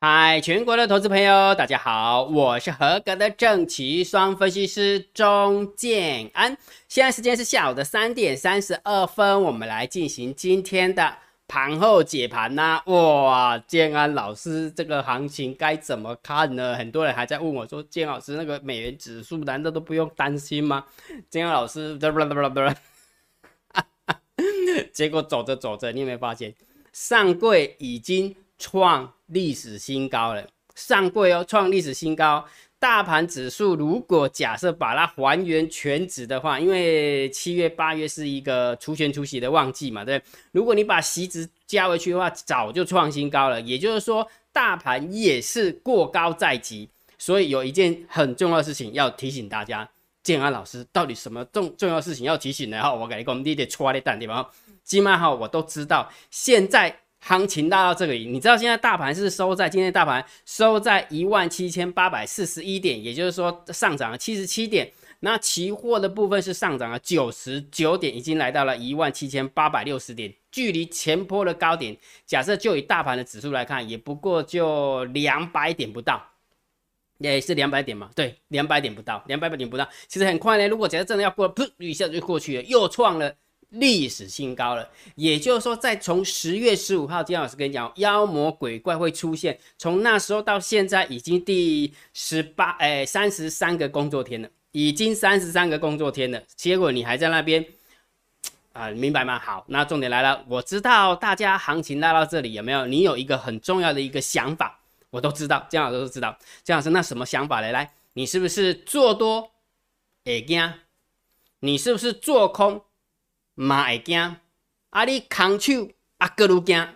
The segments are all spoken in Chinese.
嗨，全国的投资朋友，大家好，我是合格的正奇双分析师钟建安。现在时间是下午的三点三十二分，我们来进行今天的盘后解盘呐。哇，建安老师，这个行情该怎么看呢？很多人还在问我说，建老师，那个美元指数难道都不用担心吗？建安老师，结果走着走着，你有没有发现，上柜已经创？历史新高了，上柜哦，创历史新高。大盘指数如果假设把它还原全值的话，因为七月八月是一个除权除息的旺季嘛，对如果你把息值加回去的话，早就创新高了。也就是说，大盘也是过高在即。所以有一件很重要的事情要提醒大家，建安老师到底什么重重要事情要提醒呢？哈，我跟你讲，你得戳的蛋对吧？今晚哈我都知道，现在。行情大到这里，你知道现在大盘是收在今天大盘收在一万七千八百四十一点，也就是说上涨了七十七点。那期货的部分是上涨了九十九点，已经来到了一万七千八百六十点，距离前坡的高点，假设就以大盘的指数来看，也不过就两百点不到，也是两百点嘛？对，两百点不到，两百点不到，其实很快呢。如果假设真的要过，噗一下就过去了，又创了。历史新高了，也就是说，在从十月十五号，金老师跟你讲，妖魔鬼怪会出现，从那时候到现在已经第十八哎三十三个工作天了，已经三十三个工作天了，结果你还在那边啊，明白吗？好，那重点来了，我知道大家行情拉到这里有没有？你有一个很重要的一个想法，我都知道，姜老师都知道，姜老师那什么想法来？来，你是不是做多会惊？你是不是做空？嘛会惊，啊你空手啊更如惊，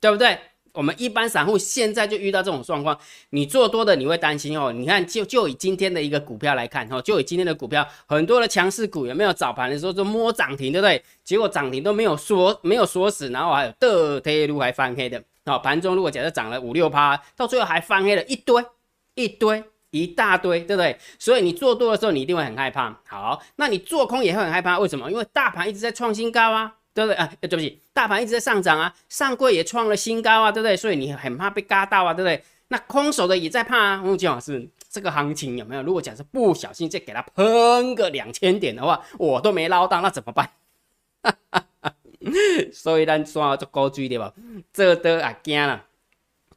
对不对？我们一般散户现在就遇到这种状况，你做多的你会担心哦。你看，就就以今天的一个股票来看哦，就以今天的股票，很多的强势股有没有早盘的时候就摸涨停，对不对？结果涨停都没有锁，没有锁死，然后还有的贴路还翻黑的。哦，盘中如果假设涨了五六趴，到最后还翻黑了一堆一堆。一大堆，对不对？所以你做多的时候，你一定会很害怕。好，那你做空也会很害怕。为什么？因为大盘一直在创新高啊，对不对？啊，对不起，大盘一直在上涨啊，上柜也创了新高啊，对不对？所以你很怕被嘎到啊，对不对？那空手的也在怕啊。我讲老师，这个行情有没有？如果假设不小心再给他喷个两千点的话，我都没捞到，那怎么办？所以咱刷做高追对吧？做多也惊了，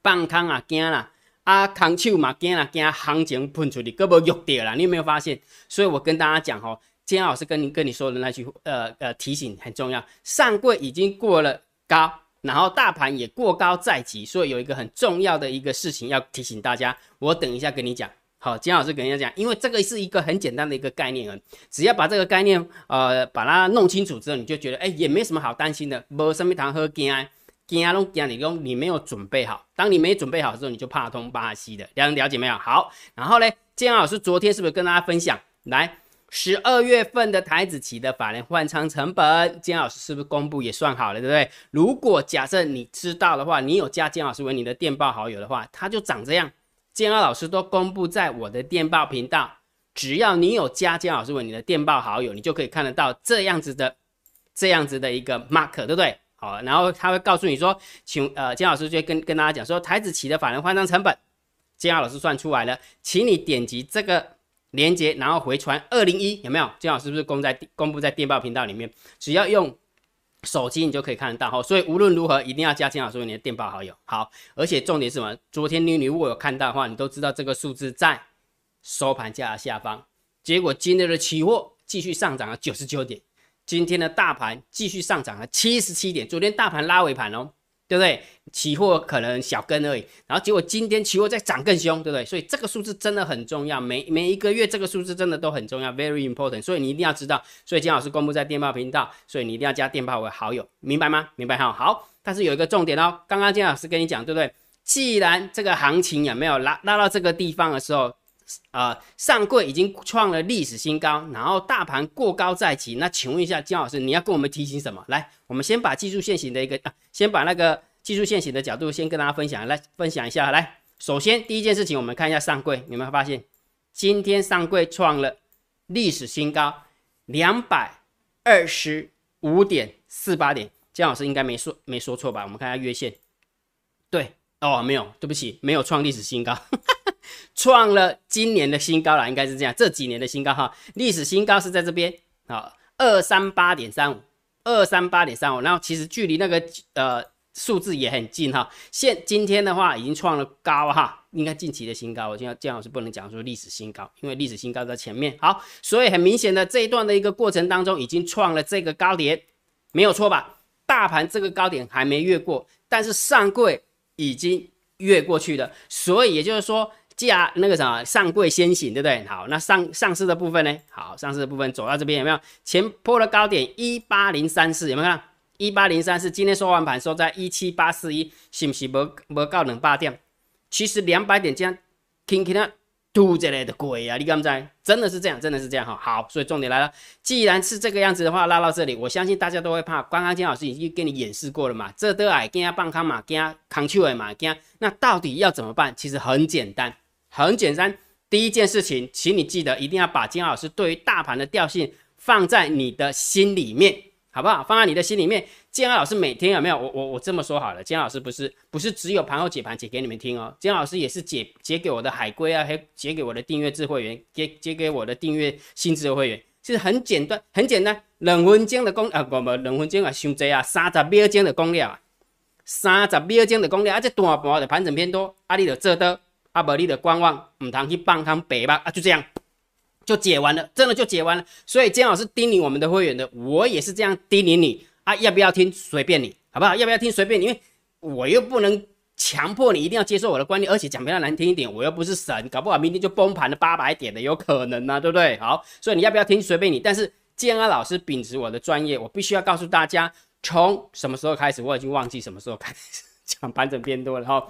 放空也惊了。啊，空手嘛惊啦，惊行情喷出去，胳膊喐掉啦。你有没有发现？所以我跟大家讲吼，今天老师跟你跟你说的那句呃呃提醒很重要。上柜已经过了高，然后大盘也过高在即，所以有一个很重要的一个事情要提醒大家。我等一下跟你讲。好，金老师跟人家讲，因为这个是一个很简单的一个概念啊，只要把这个概念呃把它弄清楚之后，你就觉得哎也没什么好担心的，无什么谈好惊。惊！拢惊你讲你没有准备好，当你没准备好的时候，你就怕通巴西的。了了解没有？好，然后呢，建老师昨天是不是跟大家分享？来，十二月份的台子期的法人换仓成本，建老师是不是公布也算好了，对不对？如果假设你知道的话，你有加建老师为你的电报好友的话，它就长这样。建老师都公布在我的电报频道，只要你有加建老师为你的电报好友，你就可以看得到这样子的这样子的一个 mark，对不对？好，然后他会告诉你说，请呃，金老师就跟跟大家讲说，台子期的法人换仓成本，金老师算出来了，请你点击这个链接，然后回传二零一，有没有？金老师是不是公在公布在电报频道里面？只要用手机你就可以看得到哈，所以无论如何一定要加金老师为你的电报好友。好，而且重点是什么？昨天你你如果有看到的话，你都知道这个数字在收盘价下方，结果今天的期货继续上涨了九十九点。今天的大盘继续上涨了七十七点，昨天大盘拉尾盘哦，对不对？期货可能小跟而已，然后结果今天期货再涨更凶，对不对？所以这个数字真的很重要，每每一个月这个数字真的都很重要，very important。所以你一定要知道，所以金老师公布在电报频道，所以你一定要加电报为好友，明白吗？明白哈。好，但是有一个重点哦，刚刚金老师跟你讲，对不对？既然这个行情有没有拉拉到这个地方的时候？呃，上柜已经创了历史新高，然后大盘过高在即。那请问一下姜老师，你要跟我们提醒什么？来，我们先把技术线型的一个啊，先把那个技术线型的角度先跟大家分享，来分享一下。来，首先第一件事情，我们看一下上柜，有没有发现今天上柜创了历史新高，两百二十五点四八点。姜老师应该没说没说错吧？我们看一下月线，对，哦，没有，对不起，没有创历史新高，创了今年的新高了，应该是这样，这几年的新高哈，历史新高是在这边啊，二三八点三五，二三八点三五，然后其实距离那个呃数字也很近哈，现今天的话已经创了高哈，应该近期的新高，我今天姜老师不能讲说历史新高，因为历史新高在前面，好，所以很明显的这一段的一个过程当中，已经创了这个高点，没有错吧？大盘这个高点还没越过，但是上柜已经越过去了，所以也就是说，价那个什么上柜先行，对不对？好，那上上市的部分呢？好，上市的部分走到这边有没有？前破了高点一八零三四，有没有看？一八零三四，今天收完盘收在一七八四一，是不是无无到两百点？其实两百点这样听听啊。吐这类的鬼啊！你敢不知？真的是这样，真的是这样哈。好，所以重点来了，既然是这个样子的话，拉到这里，我相信大家都会怕。刚刚金老师已经给你演示过了嘛，这都矮惊啊，棒康嘛，惊啊，扛球的嘛，惊。那到底要怎么办？其实很简单，很简单。第一件事情，请你记得一定要把金老师对于大盘的调性放在你的心里面。好不好？放在你的心里面。金老师每天有没有？我我我这么说好了，金老师不是不是只有盘后解盘解给你们听哦。金老师也是解解给我的海龟啊，还解给我的订阅制会员，解解给我的订阅新智会员。其实很简单，很简单，两分钟的功啊，不不，两分钟啊，伤济啊，三十秒钟的功了啊，三十秒钟的功了啊，这大盘的盘整偏多，啊，你就做到，啊，无你的观望，唔通去放空白吧啊，就这样。就解完了，真的就解完了。所以姜老师叮咛我们的会员的，我也是这样叮咛你啊，要不要听随便你，好不好？要不要听随便你，因为我又不能强迫你一定要接受我的观念，而且讲比较难听一点，我又不是神，搞不好明天就崩盘了八百点的有可能呢，对不对？好，所以你要不要听随便你，但是建安老师秉持我的专业，我必须要告诉大家，从什么时候开始，我已经忘记什么时候开始。讲盘整变多了哈，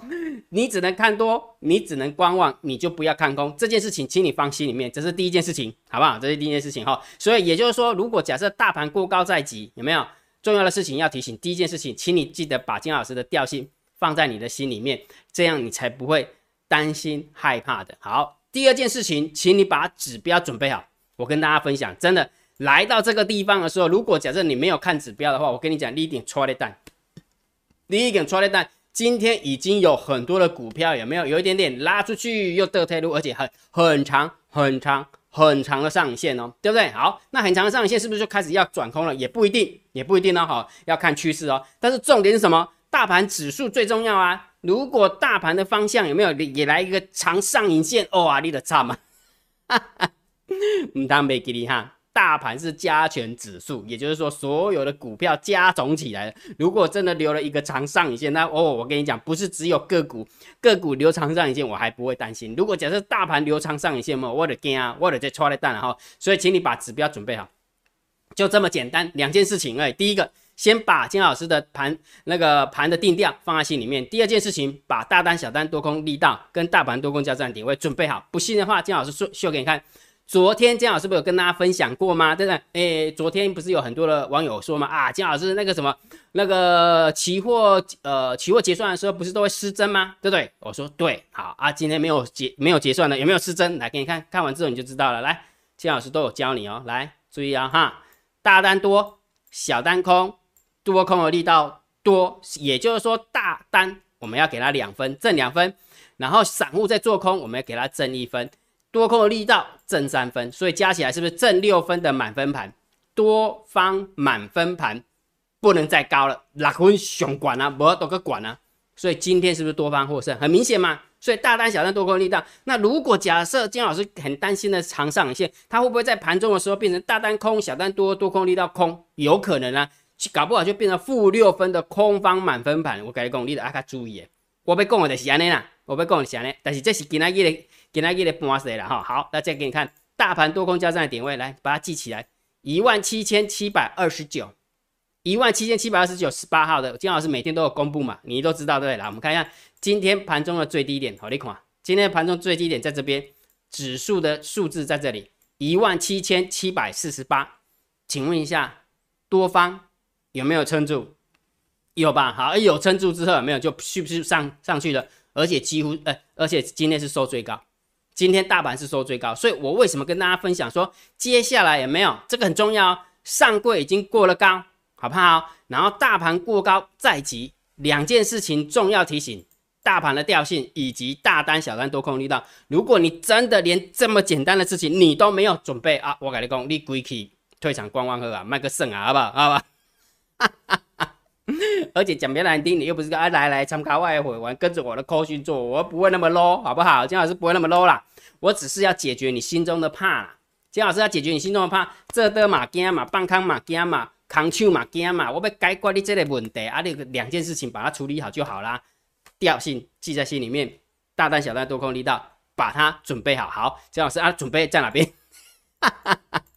你只能看多，你只能观望，你就不要看空这件事情，请你放心里面，这是第一件事情，好不好？这是第一件事情哈。所以也就是说，如果假设大盘过高在即，有没有重要的事情要提醒？第一件事情，请你记得把金老师的调性放在你的心里面，这样你才不会担心害怕的。好，第二件事情，请你把指标准备好。我跟大家分享，真的来到这个地方的时候，如果假设你没有看指标的话，我跟你讲，你一点错的蛋。第一根出来单，今天已经有很多的股票有没有？有一点点拉出去又得退路，而且很很长很长很长的上影线哦，对不对？好，那很长的上影线是不是就开始要转空了？也不一定，也不一定呢。好，要看趋势哦。但是重点是什么？大盘指数最重要啊。如果大盘的方向有没有也来一个长上影线？哇，你的差嘛？哈哈，唔当没给你哈。大盘是加权指数，也就是说所有的股票加总起来，如果真的留了一个长上影线，那哦，我跟你讲，不是只有个股，个股留长上影线，我还不会担心。如果假设大盘留长上影线嘛，我得惊啊，我得再抓来蛋了哈。所以，请你把指标准备好，就这么简单，两件事情哎。第一个，先把金老师的盘那个盘的定调放在心里面；第二件事情，把大单、小单、多空力道跟大盘多空交战点位准备好。不信的话，金老师秀秀给你看。昨天姜老师不是有跟大家分享过吗？对不对？哎，昨天不是有很多的网友说吗？啊，姜老师那个什么，那个期货，呃，期货结算的时候不是都会失真吗？对不对？我说对，好啊，今天没有结，没有结算的，有没有失真？来给你看看完之后你就知道了。来，姜老师都有教你哦。来，注意啊哈，大单多，小单空，多空的力道多，也就是说大单我们要给他两分，正两分，然后散户在做空，我们要给他正一分。多空的力道正三分，所以加起来是不是正六分的满分盘？多方满分盘不能再高了，六分熊管啊，不要多个管啊。所以今天是不是多方获胜？很明显嘛。所以大单小单多空力道。那如果假设金老师很担心的长上影线，它会不会在盘中的时候变成大单空，小单多，多空力道空？有可能啊，搞不好就变成负六分的空方满分盘。我跟你讲，你得爱卡注意。我被讲的就是安尼啦，我被讲的是安尼，但是这是今仔日的。给他一个半死了哈，好，那再给你看大盘多空交战的点位，来把它记起来，一万七千七百二十九，一万七千七百二十九，十八号的金老师每天都有公布嘛，你都知道对来，我们看一下今天盘中的最低点，好，你看，今天盘中最低点在这边，指数的数字在这里，一万七千七百四十八，请问一下，多方有没有撑住？有吧？好，有撑住之后有没有就续不是上上去了？而且几乎，呃，而且今天是收最高。今天大盘是收最高，所以我为什么跟大家分享说，接下来有没有这个很重要？上柜已经过了高，好不好？然后大盘过高在即，两件事情重要提醒，大盘的调性以及大单、小单、多空力道。如果你真的连这么简单的事情你都没有准备啊，我跟你讲，你归去退场观望喝啊，卖个肾啊，好不好？好吧。而且讲别难听，你又不是个啊来来参加外汇玩，跟着我的扣讯做，我不会那么 low，好不好？金老师不会那么 low 啦，我只是要解决你心中的怕啦。金老师要解决你心中的怕，这的嘛惊嘛，半康嘛惊嘛，扛手嘛惊嘛，我要解决你这个问题啊，你两件事情把它处理好就好啦。调性记在心里面，大单小单多空力道，把它准备好。好，金老师啊，准备在哪边？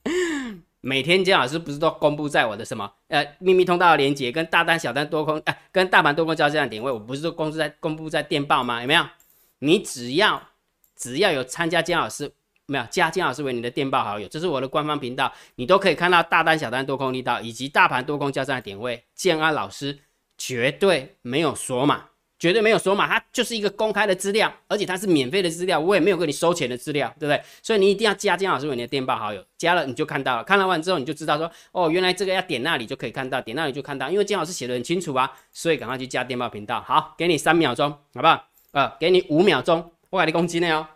每天姜老师不是都公布在我的什么呃秘密通道的连接跟大单小单多空哎跟大盘多空交战的点位，我不是都公布在公布在电报吗？有没有？你只要只要有参加姜老师没有加姜老师为你的电报好友，这是我的官方频道，你都可以看到大单小单多空力道以及大盘多空交战的点位。建安老师绝对没有锁码。绝对没有说嘛，它就是一个公开的资料，而且它是免费的资料，我也没有跟你收钱的资料，对不对？所以你一定要加金老师为你的电报好友，加了你就看到了，看了完之后你就知道说，哦，原来这个要点那里就可以看到，点那里就看到，因为金老师写的很清楚啊，所以赶快去加电报频道。好，给你三秒钟，好不好？呃，给你五秒钟，我给你攻击呢哦，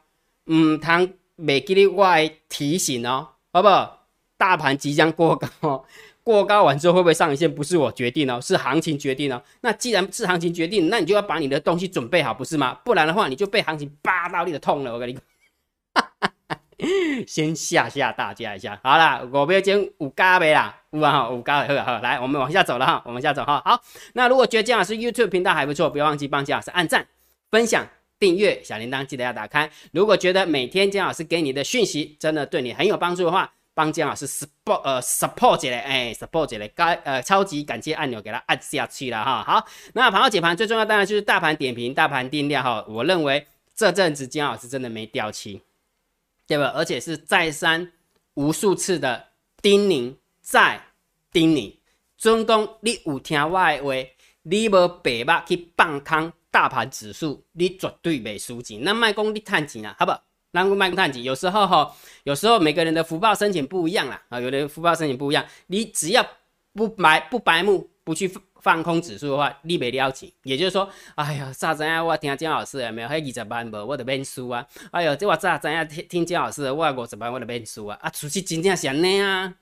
唔通未记你我提醒哦，好不好？大盘即将过高。过高完之后会不会上一线？不是我决定哦，是行情决定哦。那既然是行情决定，那你就要把你的东西准备好，不是吗？不然的话，你就被行情扒到你的痛了。我跟你讲，先吓吓大家一下。好了，我不要讲五加呗啦，五啊五加好好，来，我们往下走了哈，我们下走哈。好，那如果觉得姜老师 YouTube 频道还不错，不要忘记帮姜老师按赞、分享、订阅，小铃铛记得要打开。如果觉得每天姜老师给你的讯息真的对你很有帮助的话，帮姜老师 support 呃 support 一下，哎 support 一下，该呃超级感谢按钮给它按下去了哈。好，那盘后解盘最重要当然就是大盘点评、大盘定量哈。我认为这阵子姜老师真的没掉漆，对吧？而且是再三无数次的叮咛再叮咛，尊公你有听我的话，你无白目去放空大盘指数，你绝对袂输钱。那卖讲你赚钱啊，好不？让股卖股探底，有时候哈，有时候每个人的福报申请不一样啦啊，有的福报申请不一样，你只要不白不白目，不去放空指数的话，你没了解。也就是说，哎呀，咋怎样？我听姜老师有没有？还二十万不？我得变输啊！哎呦，这我咋怎样？听听姜老师的，我五十万我得变输啊！啊，出去真正想呢啊，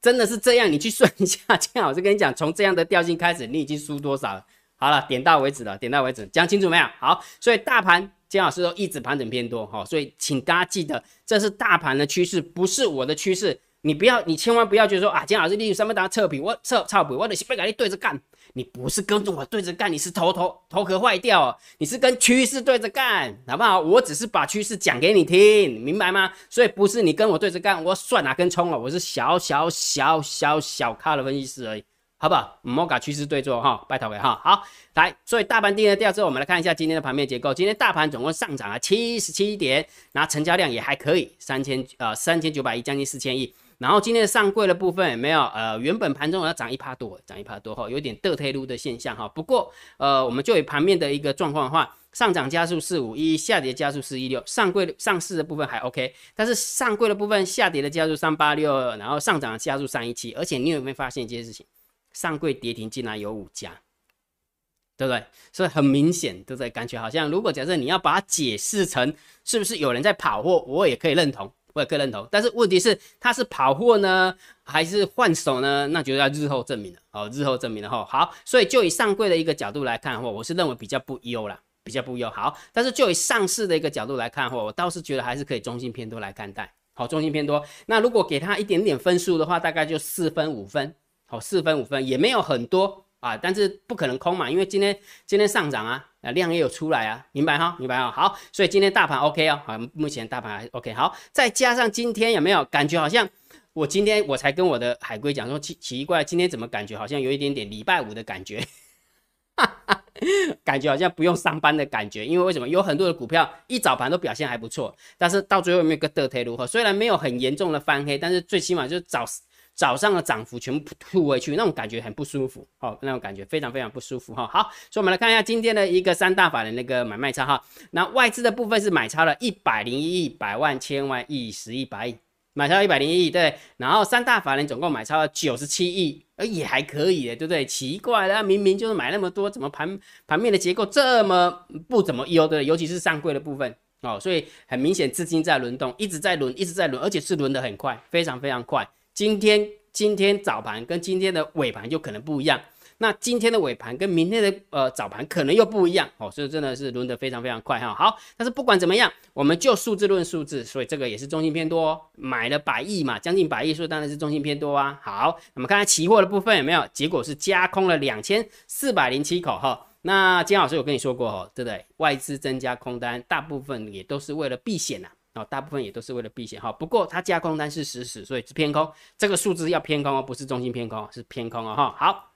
真的是这样？你去算一下，姜老师跟你讲，从这样的调性开始，你已经输多少了？好了，点到为止了，点到为止，讲清楚没有？好，所以大盘。金老师说一直盘整偏多哈，所以请大家记得，这是大盘的趋势，不是我的趋势。你不要，你千万不要觉得说啊，金老师利用三分钟测评，我测操盘，我的被跟你对着干。你不是跟着我对着干，你是头头头壳坏掉，你是跟趋势对着干，好不好？我只是把趋势讲给你听，明白吗？所以不是你跟我对着干，我算哪根葱了？我是小小小小小咖的分析师而已。好不好？摩卡趋势对坐哈，拜托给哈。好，来，所以大盘定了调之后，我们来看一下今天的盘面结构。今天大盘总共上涨了七十七点，然后成交量也还可以，三千呃三千九百亿，将近四千亿。然后今天的上柜的部分也没有？呃，原本盘中要涨一趴多，涨一趴多哈，有点倒退路的现象哈。不过呃，我们就以盘面的一个状况的话，上涨加速四五一，下跌加速四一六，上柜上市的部分还 OK，但是上柜的部分下跌的加速三八六，然后上涨的加速三一七。而且你有没有发现一件事情？上柜跌停竟然有五家，对不对？所以很明显，对不对？感觉好像，如果假设你要把它解释成是不是有人在跑货，我也可以认同，我也可以认同。但是问题是，它是跑货呢，还是换手呢？那就要日后证明了。好，日后证明了哈。好，所以就以上柜的一个角度来看的话，我是认为比较不优啦，比较不优。好，但是就以上市的一个角度来看的话，我倒是觉得还是可以中性偏多来看待。好，中性偏多。那如果给他一点点分数的话，大概就四分五分。哦，四分五分也没有很多啊，但是不可能空嘛，因为今天今天上涨啊，啊量也有出来啊，明白哈？明白哈？好，所以今天大盘 OK 哦，好，目前大盘还 OK。好，再加上今天有没有感觉好像我今天我才跟我的海龟讲说奇奇怪，今天怎么感觉好像有一点点礼拜五的感觉，感觉好像不用上班的感觉，因为为什么？有很多的股票一早盘都表现还不错，但是到最后有没有个得推如何？虽然没有很严重的翻黑，但是最起码就是早。早上的涨幅全部吐回去，那种感觉很不舒服，好，那种感觉非常非常不舒服哈。好，所以我们来看一下今天的一个三大法的那个买卖差哈。那外资的部分是买超了一百零一亿、百万、千万亿、十亿、百亿，买超一百零一亿，对，然后三大法人总共买超了九十七亿，呃，也还可以的，对不对？奇怪了，明明就是买那么多，怎么盘盘面的结构这么不怎么优的？尤其是上柜的部分哦，所以很明显资金在轮动，一直在轮，一直在轮，而且是轮的很快，非常非常快。今天今天早盘跟今天的尾盘就可能不一样。那今天的尾盘跟明天的呃早盘可能又不一样哦，所以真的是轮得非常非常快哈。好，但是不管怎么样，我们就数字论数字，所以这个也是中性偏多，买了百亿嘛，将近百亿，数当然是中性偏多啊。好，我们看看期货的部分有没有，结果是加空了两千四百零七口哈。那金老师有跟你说过哦，对不对？外资增加空单，大部分也都是为了避险呐，哦，大部分也都是为了避险哈。不过它加空单是实时，所以是偏空，这个数字要偏空哦，不是中性偏空，是偏空哦哈。好。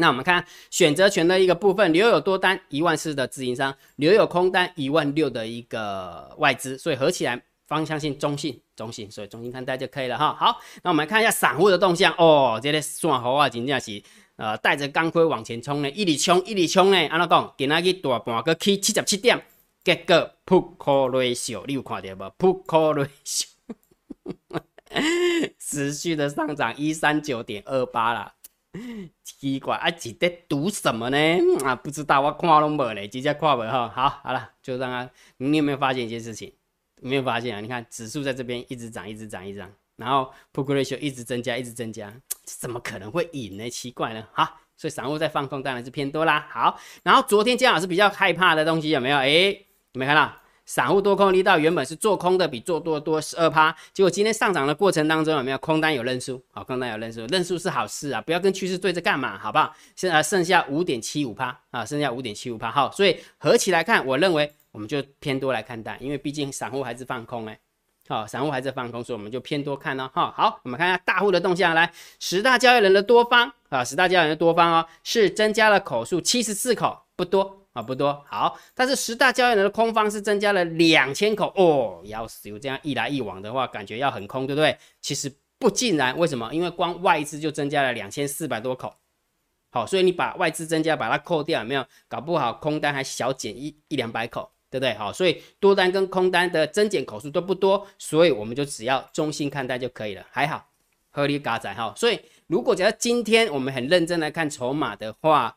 那我们看选择权的一个部分，留有多单一万四的自营商，留有空单一万六的一个外资，所以合起来方向性中性，中性，所以中性看待就可以了哈。好，那我们来看一下散户的动向哦，这个算好啊，真正是呃带着钢盔往前冲呢，一里冲一里冲呢，安怎讲？今仔日大盘个去七十七点，结果 put call ratio 你有看到无？put call ratio 持续的上涨一三九点二八啦。奇怪啊，是在赌什么呢？啊，不知道，我看拢无嘞，直接看无哈。好，好了，就让他。你有没有发现一件事情？没有发现啊？你看指数在这边一直涨，一直涨，一直涨，然后 p u t ratio 一直增加，一直增加，怎么可能会赢呢？奇怪呢。好，所以散户在放空，当然是偏多啦。好，然后昨天姜老师比较害怕的东西有没有？诶没看到。散户多空力道原本是做空的比做多多十二趴，结果今天上涨的过程当中有没有空单有认输？好，空单有认输，认输是好事啊，不要跟趋势对着干嘛，好不好？现在剩下五点七五趴啊，剩下五点七五趴，好，所以合起来看，我认为我们就偏多来看待，因为毕竟散户还是放空哎，好，散户还是放空，所以我们就偏多看哦，哈，好，我们看一下大户的动向，来，十大交易人的多方啊，十大交易人的多方哦，是增加了口数七十四口，不多。啊，不多好，但是十大交易人的空方是增加了两千口哦，要死！有这样一来一往的话，感觉要很空，对不对？其实不尽然，为什么？因为光外资就增加了两千四百多口，好，所以你把外资增加把它扣掉，有没有？搞不好空单还小减一一两百口，对不对？好，所以多单跟空单的增减口数都不多，所以我们就只要中性看待就可以了，还好合理嘎仔哈。所以如果假如今天我们很认真来看筹码的话，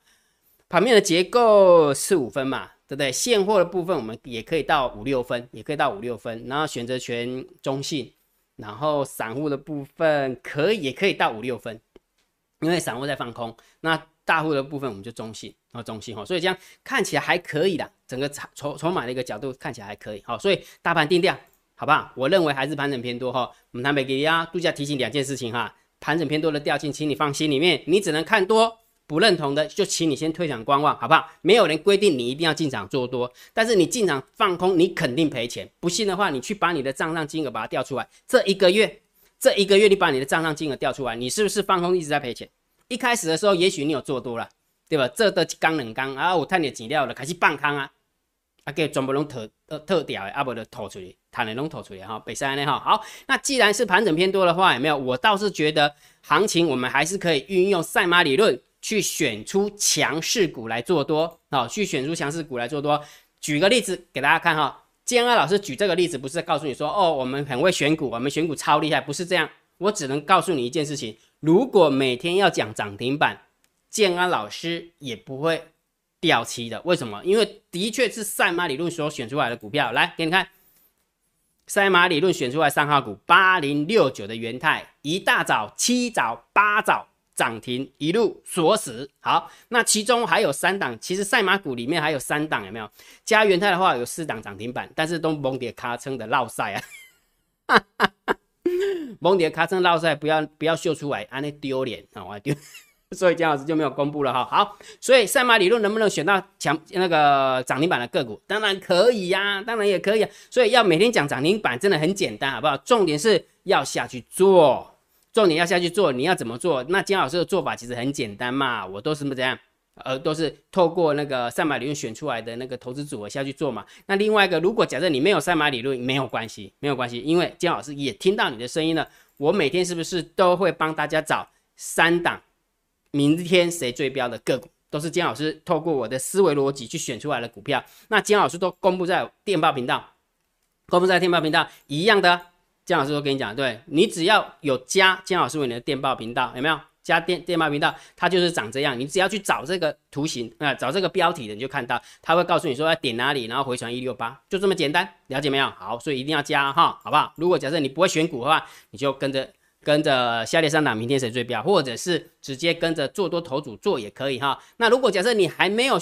盘面的结构四五分嘛，对不对？现货的部分我们也可以到五六分，也可以到五六分。然后选择权中性，然后散户的部分可以也可以到五六分，因为散户在放空。那大户的部分我们就中性，啊中性哈，所以这样看起来还可以的，整个筹筹码的一个角度看起来还可以，好，所以大盘定调，好不好？我认为还是盘整偏多哈。我们台北给大家度假提醒两件事情哈，盘整偏多的调性，请你放心里面，你只能看多。不认同的，就请你先退场观望，好不好？没有人规定你一定要进场做多，但是你进场放空，你肯定赔钱。不信的话，你去把你的账上金额把它调出来。这一个月，这一个月你把你的账上金额调出来，你是不是放空一直在赔钱？一开始的时候，也许你有做多了，对吧？这的刚冷刚啊，我探你钱了了，开始放空啊，啊，给全部拢特呃特掉的，啊不就吐出去，探的拢吐出去哈，北山呢哈。好，那既然是盘整偏多的话，有没有？我倒是觉得行情我们还是可以运用赛马理论。去选出强势股来做多，好，去选出强势股来做多。举个例子给大家看哈，建安老师举这个例子不是告诉你说，哦，我们很会选股，我们选股超厉害，不是这样。我只能告诉你一件事情，如果每天要讲涨停板，建安老师也不会掉期的。为什么？因为的确是赛马理论所选出来的股票。来给你看，赛马理论选出来三号股八零六九的元泰，一大早七早八早。涨停一路锁死，好，那其中还有三档，其实赛马股里面还有三档，有没有？加元泰的话有四档涨停板，但是都蒙跌卡称的绕赛啊，蒙跌卡称绕赛，不要不要秀出来，安尼丢脸啊，我丢，所以姜老师就没有公布了哈。好，所以赛马理论能不能选到强那个涨停板的个股？当然可以呀，当然也可以啊。所以要每天讲涨停板真的很简单，好不好？重点是要下去做。重点要下去做，你要怎么做？那金老师的做法其实很简单嘛，我都是怎样？呃，都是透过那个赛马理论选出来的那个投资组合下去做嘛。那另外一个，如果假设你没有赛马理论，没有关系，没有关系，因为金老师也听到你的声音了。我每天是不是都会帮大家找三档明天谁最标的个股，都是金老师透过我的思维逻辑去选出来的股票。那金老师都公布在电报频道，公布在电报频道一样的。姜老师都跟你讲，对你只要有加姜老师为你的电报频道，有没有加电电报频道？它就是长这样，你只要去找这个图形啊，找这个标题的，你就看到，它会告诉你说要点哪里，然后回传一六八，就这么简单，了解没有？好，所以一定要加哈，好不好？如果假设你不会选股的话，你就跟着跟着下列三档，明天谁最标，或者是直接跟着做多头组做也可以哈。那如果假设你还没有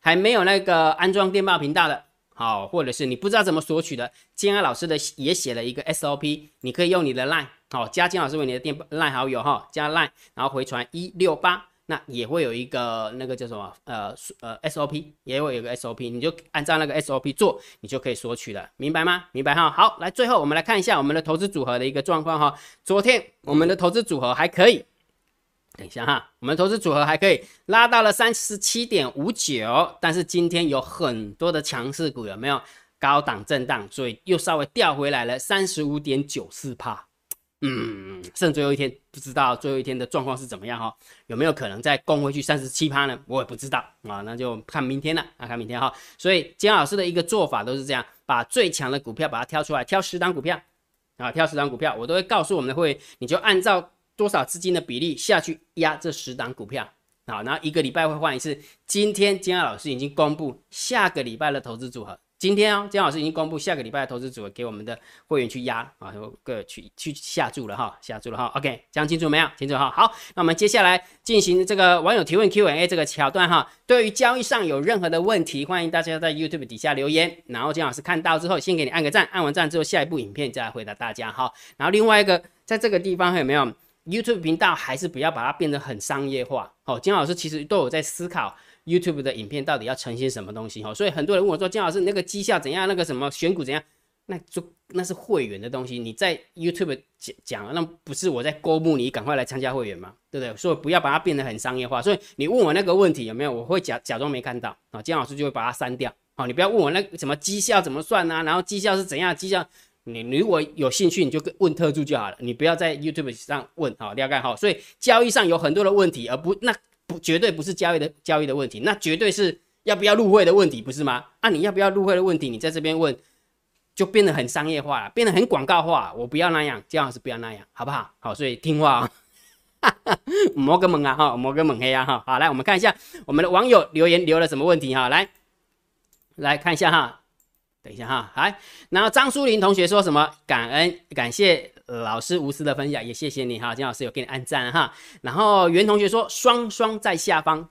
还没有那个安装电报频道的。好，或者是你不知道怎么索取的，金安老师的也写了一个 SOP，你可以用你的 LINE，好，加金老师为你的电 LINE 好友哈，加 LINE，然后回传一六八，那也会有一个那个叫什么呃呃 SOP，也会有个 SOP，你就按照那个 SOP 做，你就可以索取了，明白吗？明白哈。好，来最后我们来看一下我们的投资组合的一个状况哈，昨天我们的投资组合还可以。等一下哈，我们投资组合还可以拉到了三十七点五九，但是今天有很多的强势股，有没有高档震荡，所以又稍微掉回来了三十五点九四帕。嗯，剩最后一天，不知道最后一天的状况是怎么样哈？有没有可能再攻回去三十七趴呢？我也不知道啊，那就看明天了，啊看明天哈。所以金老师的一个做法都是这样，把最强的股票把它挑出来，挑十档股票啊，挑十档股票，我都会告诉我们的会员，你就按照。多少资金的比例下去压这十档股票？好，然后一个礼拜会换一次。今天金耀老师已经公布下个礼拜的投资组合。今天哦，姜老师已经公布下个礼拜的投资组合给我们的会员去压啊，各去去下注了哈，下注了哈。OK，讲清楚没有？清楚哈。好，那我们接下来进行这个网友提问 Q&A 这个桥段哈。对于交易上有任何的问题，欢迎大家在 YouTube 底下留言，然后姜老师看到之后先给你按个赞，按完赞之后下一部影片再来回答大家哈。然后另外一个在这个地方有没有？YouTube 频道还是不要把它变得很商业化。好，金老师其实都有在思考 YouTube 的影片到底要呈现什么东西。哈，所以很多人问我说：“金老师，那个绩效怎样？那个什么选股怎样？”那就那是会员的东西。你在 YouTube 讲讲，那不是我在勾募你赶快来参加会员吗？对不对？所以不要把它变得很商业化。所以你问我那个问题有没有，我会假假装没看到啊。金老师就会把它删掉。好，你不要问我那什么绩效怎么算啊？然后绩效是怎样？绩效。你如果有兴趣，你就问特助就好了，你不要在 YouTube 上问，好，了解好。所以交易上有很多的问题，而不那不绝对不是交易的交易的问题，那绝对是要不要入会的问题，不是吗？啊，你要不要入会的问题，你在这边问，就变得很商业化了，变得很广告化。我不要那样，姜老师不要那样，好不好？好，所以听话啊，摩根猛啊，哈，摩根猛黑啊，哈，好，来我们看一下我们的网友留言留了什么问题哈，来来看一下哈。等一下哈，来，然后张淑玲同学说什么？感恩感谢老师无私的分享，也谢谢你哈，金老师有给你按赞哈。然后袁同学说双双在下方，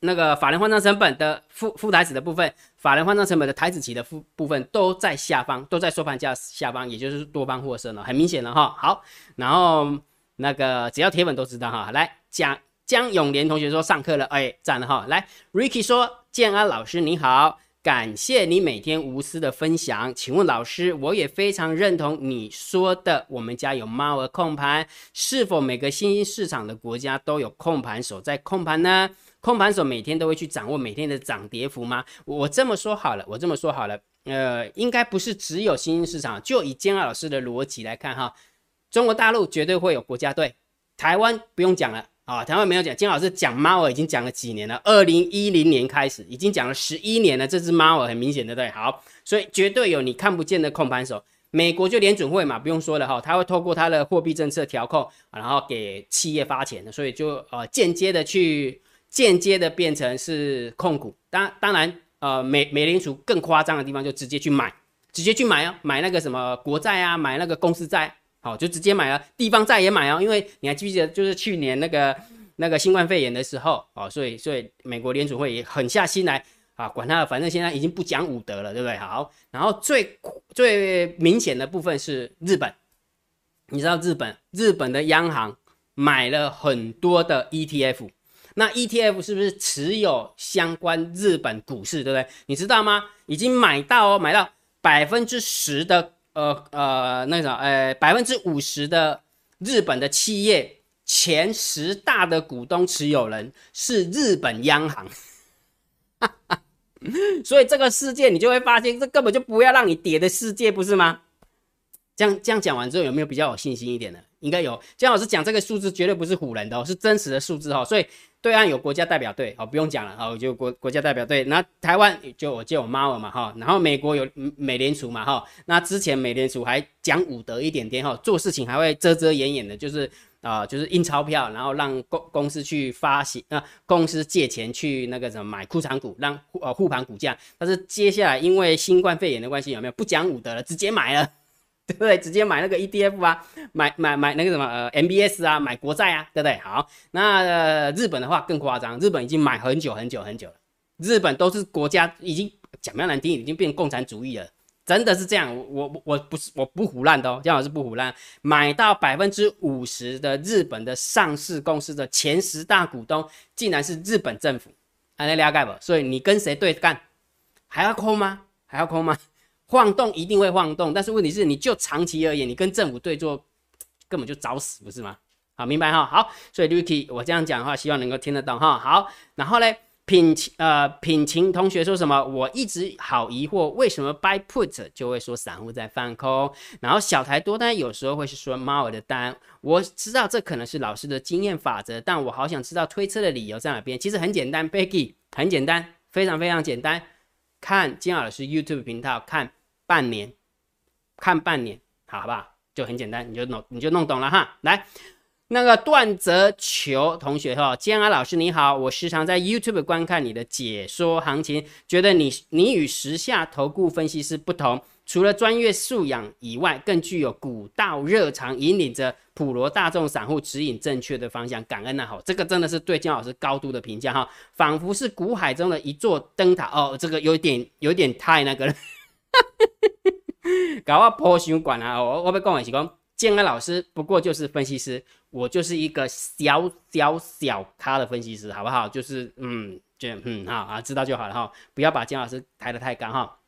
那个法人换账成本的副副台子的部分，法人换账成本的台子期的副部分都在下方，都在收盘价下方，也就是多方获胜了，很明显了哈。好，然后那个只要铁粉都知道哈。来，江江永莲同学说上课了，哎，赞了哈。来，Ricky 说建安老师你好。感谢你每天无私的分享。请问老师，我也非常认同你说的，我们家有猫儿控盘，是否每个新兴市场的国家都有控盘手在控盘呢？控盘手每天都会去掌握每天的涨跌幅吗？我这么说好了，我这么说好了，呃，应该不是只有新兴市场。就以坚二老师的逻辑来看哈，中国大陆绝对会有国家队，台湾不用讲了。啊，台湾没有讲，金老师讲猫耳已经讲了几年了，二零一零年开始，已经讲了十一年了。这只猫耳很明显的对，好，所以绝对有你看不见的控盘手。美国就联准会嘛，不用说了哈，他会透过他的货币政策调控，然后给企业发钱的，所以就呃间接的去间接的变成是控股。当当然，呃美美联储更夸张的地方就直接去买，直接去买啊，买那个什么国债啊，买那个公司债。好，就直接买了，地方债也买哦，因为你还记不记得，就是去年那个那个新冠肺炎的时候，哦，所以所以美国联储会也狠下心来啊，管他，反正现在已经不讲武德了，对不对？好，然后最最明显的部分是日本，你知道日本日本的央行买了很多的 ETF，那 ETF 是不是持有相关日本股市，对不对？你知道吗？已经买到哦，买到百分之十的。呃呃，那个呃，百分之五十的日本的企业前十大的股东持有人是日本央行，所以这个世界你就会发现，这根本就不要让你跌的世界，不是吗？这样这样讲完之后，有没有比较有信心一点的？应该有。姜老师讲这个数字绝对不是唬人的哦，是真实的数字哈。所以对岸有国家代表队，哦，不用讲了哈，就国国家代表队。那台湾就我就有猫了嘛哈，然后美国有美联储嘛哈。那之前美联储还讲武德一点点哈，做事情还会遮遮掩掩的，就是啊，就是印钞票，然后让公公司去发行啊，公司借钱去那个什么买库藏股，让呃护盘股价。但是接下来因为新冠肺炎的关系，有没有不讲武德了，直接买了。对 不对？直接买那个 ETF 啊，买买买那个什么呃 MBS 啊，买国债啊，对不对？好，那日本的话更夸张，日本已经买很久很久很久了。日本都是国家已经讲不难听，已经变共产主义了，真的是这样。我我我不是我不胡乱的哦，这样是不胡乱。买到百分之五十的日本的上市公司的前十大股东，竟然是日本政府，还能了解不？所以你跟谁对干，还要抠吗？还要抠吗？晃动一定会晃动，但是问题是，你就长期而言，你跟政府对坐，根本就找死，不是吗？好，明白哈。好，所以 Lucky，我这样讲的话，希望能够听得懂哈。好，然后呢，品呃品晴同学说什么？我一直好疑惑，为什么 Buy Put 就会说散户在放空，然后小台多单有时候会是说猫儿的单。我知道这可能是老师的经验法则，但我好想知道推车的理由在哪边。其实很简单，Becky，很简单，非常非常简单。看金老师 YouTube 频道，看半年，看半年，好好不好？就很简单，你就弄，你就弄懂了哈。来，那个段泽球同学哈，建安老师你好，我时常在 YouTube 观看你的解说行情，觉得你你与时下投顾分析师不同。除了专业素养以外，更具有古道热肠，引领着普罗大众散户指引正确的方向。感恩呐，好，这个真的是对姜老师高度的评价哈，仿佛是古海中的一座灯塔哦。这个有点有点太那个了，搞我破胸管啊！我我被讲的是讲，建安老师不过就是分析师，我就是一个小小小咖的分析师，好不好？就是嗯，就嗯好啊，知道就好了哈，不要把姜老师抬得太高哈。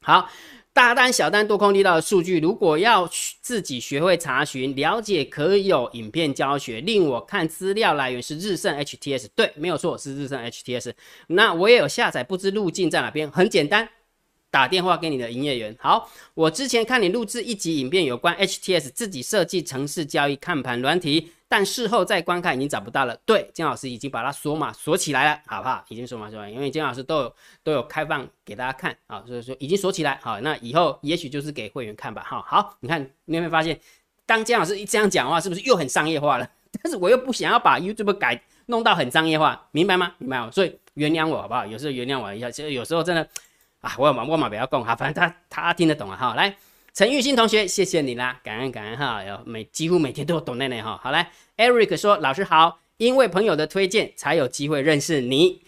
好。大单、小单、多空力道的数据，如果要自己学会查询、了解，可有影片教学。令我看资料来源是日盛 HTS，对，没有错，是日盛 HTS。那我也有下载，不知路径在哪边？很简单。打电话给你的营业员。好，我之前看你录制一集影片，有关 HTS 自己设计城市交易看盘软体，但事后再观看已经找不到了。对，金老师已经把它锁码锁起来了，好不好？已经锁码锁码，因为金老师都有都有开放给大家看啊，所以说已经锁起来。好，那以后也许就是给会员看吧。哈，好，你看你有没有发现，当金老师一这样讲的话，是不是又很商业化了？但是我又不想要把 YouTube 改弄到很商业化，明白吗？明白吗？所以原谅我好不好？有时候原谅我一下，其实有时候真的。啊，我马我嘛不要讲哈，反正他他听得懂啊哈。来，陈玉新同学，谢谢你啦，感恩感恩哈。有每几乎每天都有懂内内哈。好来，Eric 说老师好，因为朋友的推荐才有机会认识你。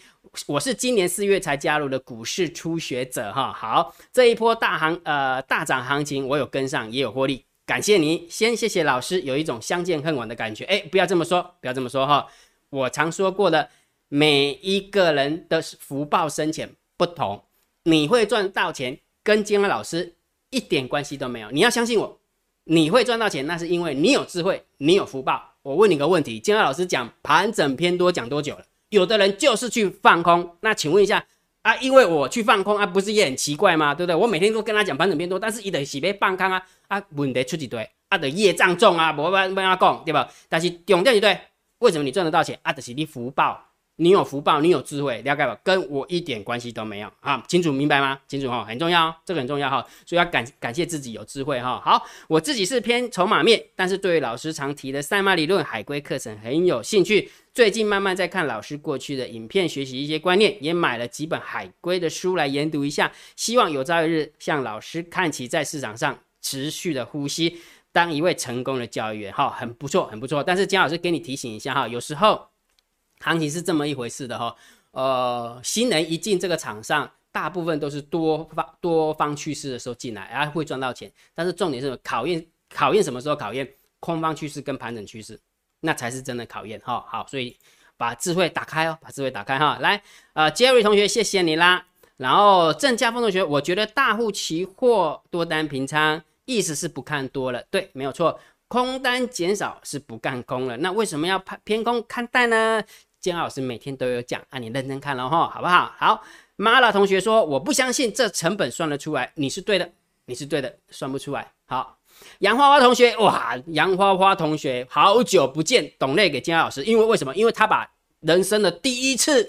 我是今年四月才加入的股市初学者哈。好，这一波大行呃大涨行情，我有跟上，也有获利，感谢你。先谢谢老师，有一种相见恨晚的感觉。哎，不要这么说，不要这么说哈。我常说过的，每一个人的福报深浅不同。你会赚到钱，跟金安老师一点关系都没有。你要相信我，你会赚到钱，那是因为你有智慧，你有福报。我问你个问题，金安老师讲盘整偏多讲多久了？有的人就是去放空，那请问一下啊，因为我去放空啊，不是也很奇怪吗？对不对？我每天都跟他讲盘整偏多，但是一直是被放空啊啊，问题出一堆，啊的业障重啊，无办法讲对吧？但是重点一对，为什么你赚得到钱啊？就是你福报。你有福报，你有智慧，了解吧？跟我一点关系都没有啊！清楚明白吗？清楚哈，很重要，这个很重要哈，所以要感感谢自己有智慧哈。好，我自己是偏筹码面，但是对于老师常提的赛马理论、海龟课程很有兴趣。最近慢慢在看老师过去的影片，学习一些观念，也买了几本海龟的书来研读一下。希望有朝一日像老师看齐在市场上持续的呼吸，当一位成功的教育员哈，很不错，很不错。但是姜老师给你提醒一下哈，有时候。行情是这么一回事的哈，呃，新人一进这个场上，大部分都是多方多方趋势的时候进来，然后会赚到钱。但是重点是考验考验什么时候考验？空方趋势跟盘整趋势，那才是真的考验哈。好，所以把智慧打开哦，把智慧打开哈。来，呃，Jerry 同学，谢谢你啦。然后郑家峰同学，我觉得大户期货多单平仓，意思是不看多了，对，没有错。空单减少是不干空了，那为什么要偏偏空看待呢？建老师每天都有讲啊，你认真看了哈，好不好？好，马拉同学说我不相信这成本算得出来，你是对的，你是对的，算不出来。好，杨花花同学，哇，杨花花同学，好久不见，懂内给金老师，因为为什么？因为他把人生的第一次，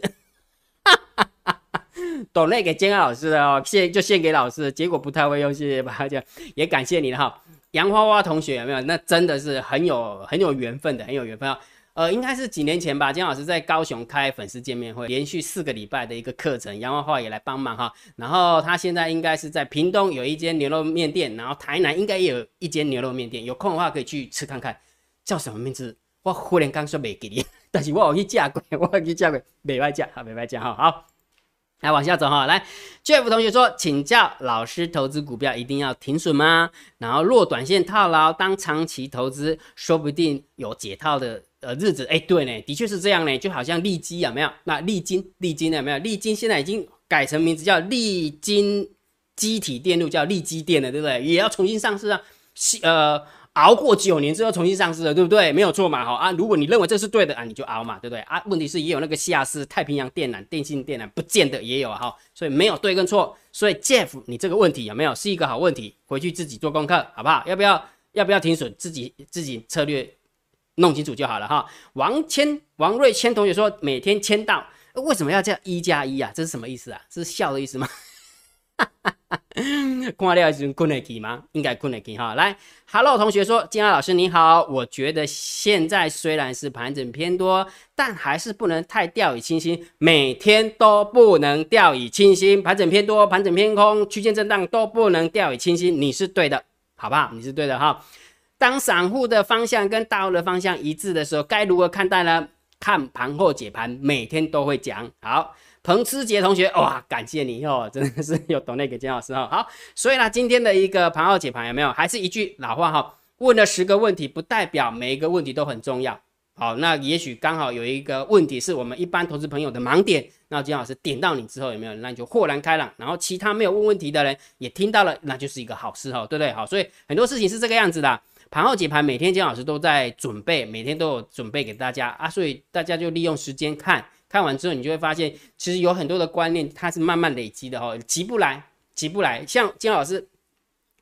懂内给金老师的哦，献就献给老师，结果不太会用，谢谢吧，就也感谢你了哈。杨花花同学有没有？那真的是很有很有缘分的，很有缘分啊。呃，应该是几年前吧，姜老师在高雄开粉丝见面会，连续四个礼拜的一个课程，杨花花也来帮忙哈。然后他现在应该是在屏东有一间牛肉面店，然后台南应该也有一间牛肉面店，有空的话可以去吃看看。叫什么名字？我忽然刚说没给你，但是我有去嫁过，我有去嫁过，没外嫁，好没外嫁哈。好，来往下走哈。来，Jeff 同学说，请教老师，投资股票一定要停损吗？然后若短线套牢，当长期投资，说不定有解套的。呃，日子哎，对呢，的确是这样呢，就好像利基有没有？那利金，利金有没有？利金现在已经改成名字叫利金机体电路，叫利基电了，对不对？也要重新上市啊，呃，熬过九年之后重新上市了，对不对？没有错嘛，哈啊，如果你认为这是对的啊，你就熬嘛，对不对啊？问题是也有那个下市太平洋电缆、电信电缆，不见得也有哈，所以没有对跟错，所以 Jeff，你这个问题有没有是一个好问题？回去自己做功课，好不好？要不要要不要停损？自己自己策略。弄清楚就好了哈。王谦、王瑞谦同学说，每天签到，为什么要叫一加一啊？这是什么意思啊？这是笑的意思吗？看了是困得起吗？应该困得起哈。来，Hello 同学说，金安老师你好，我觉得现在虽然是盘整偏多，但还是不能太掉以轻心，每天都不能掉以轻心。盘整偏多、盘整偏空、区间震荡都不能掉以轻心。你是对的，好不好？你是对的哈。当散户的方向跟大户的方向一致的时候，该如何看待呢？看盘后解盘，每天都会讲。好，彭思杰同学，哇，感谢你哦，真的是有懂那个金老师哦。好，所以呢，今天的一个盘后解盘有没有？还是一句老话哈，问了十个问题，不代表每一个问题都很重要。好，那也许刚好有一个问题是我们一般投资朋友的盲点，那金老师点到你之后有没有？那你就豁然开朗。然后其他没有问问题的人也听到了，那就是一个好事哦，对不对？好，所以很多事情是这个样子的。盘后解盘，每天姜老师都在准备，每天都有准备给大家啊，所以大家就利用时间看，看完之后你就会发现，其实有很多的观念它是慢慢累积的哈，急不来，急不来。像姜老师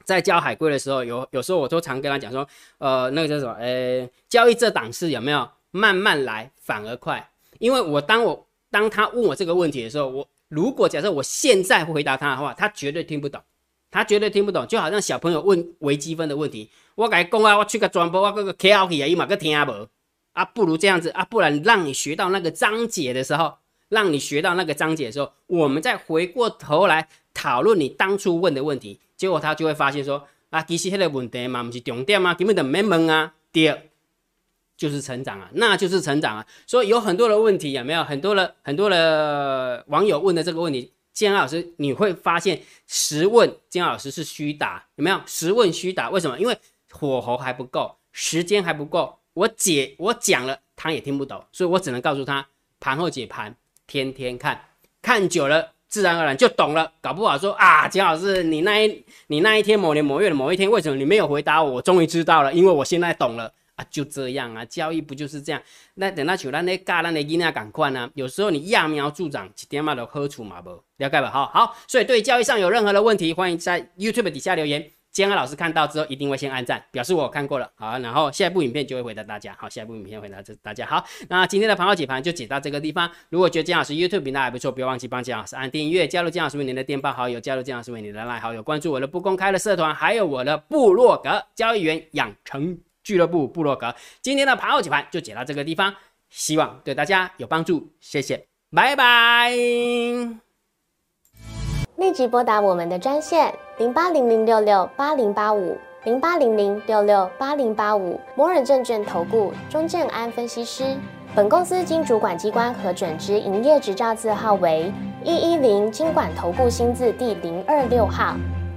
在教海龟的时候，有有时候我都常跟他讲说，呃，那个叫什么？呃，交易这档事有没有慢慢来反而快？因为我当我当他问我这个问题的时候，我如果假设我现在回答他的话，他绝对听不懂。他绝对听不懂，就好像小朋友问微积分的问题，我跟你讲啊，我去个转播，我个个 K O K 啊，伊嘛个听无啊，不如这样子啊，不然让你学到那个章节的时候，让你学到那个章节的时候，我们再回过头来讨论你当初问的问题，结果他就会发现说啊，其实那个问题嘛，不是重点嘛，根本就没问啊。第二就是成长啊，那就是成长啊，所以有很多的问题有没有？很多的很多的网友问的这个问题。建安老师，你会发现十问建安老师是虚答，有没有？十问虚答，为什么？因为火候还不够，时间还不够。我解我讲了，他也听不懂，所以我只能告诉他盘后解盘，天天看，看久了，自然而然就懂了。搞不好说啊，建老师，你那一你那一天某年某月的某一天，为什么你没有回答我？我终于知道了，因为我现在懂了。就这样啊，交易不就是这样？那等到像咱那教咱的囡仔赶快呢？有时候你揠苗助长，一点嘛都好处嘛不？了解吧？好好，所以对交易上有任何的问题，欢迎在 YouTube 底下留言。江安老师看到之后一定会先按赞，表示我看过了。好，然后下一部影片就会回答大家。好，下一部影片回答这大家。好，那今天的盘后解盘就解到这个地方。如果觉得江老师 YouTube 频道还不错，不要忘记帮江老师按订阅，加入江老师为您的电报好友，加入江老师为您的赖好友，关注我的不公开的社团，还有我的部落格交易员养成。俱乐部部落格，今天的盘后解盘就解到这个地方，希望对大家有帮助，谢谢，拜拜。立即拨打我们的专线零八零零六六八零八五零八零零六六八零八五摩尔证券投顾钟正安分析师。本公司经主管机关核准之营业执照字号为一一零金管投顾新字第零二六号。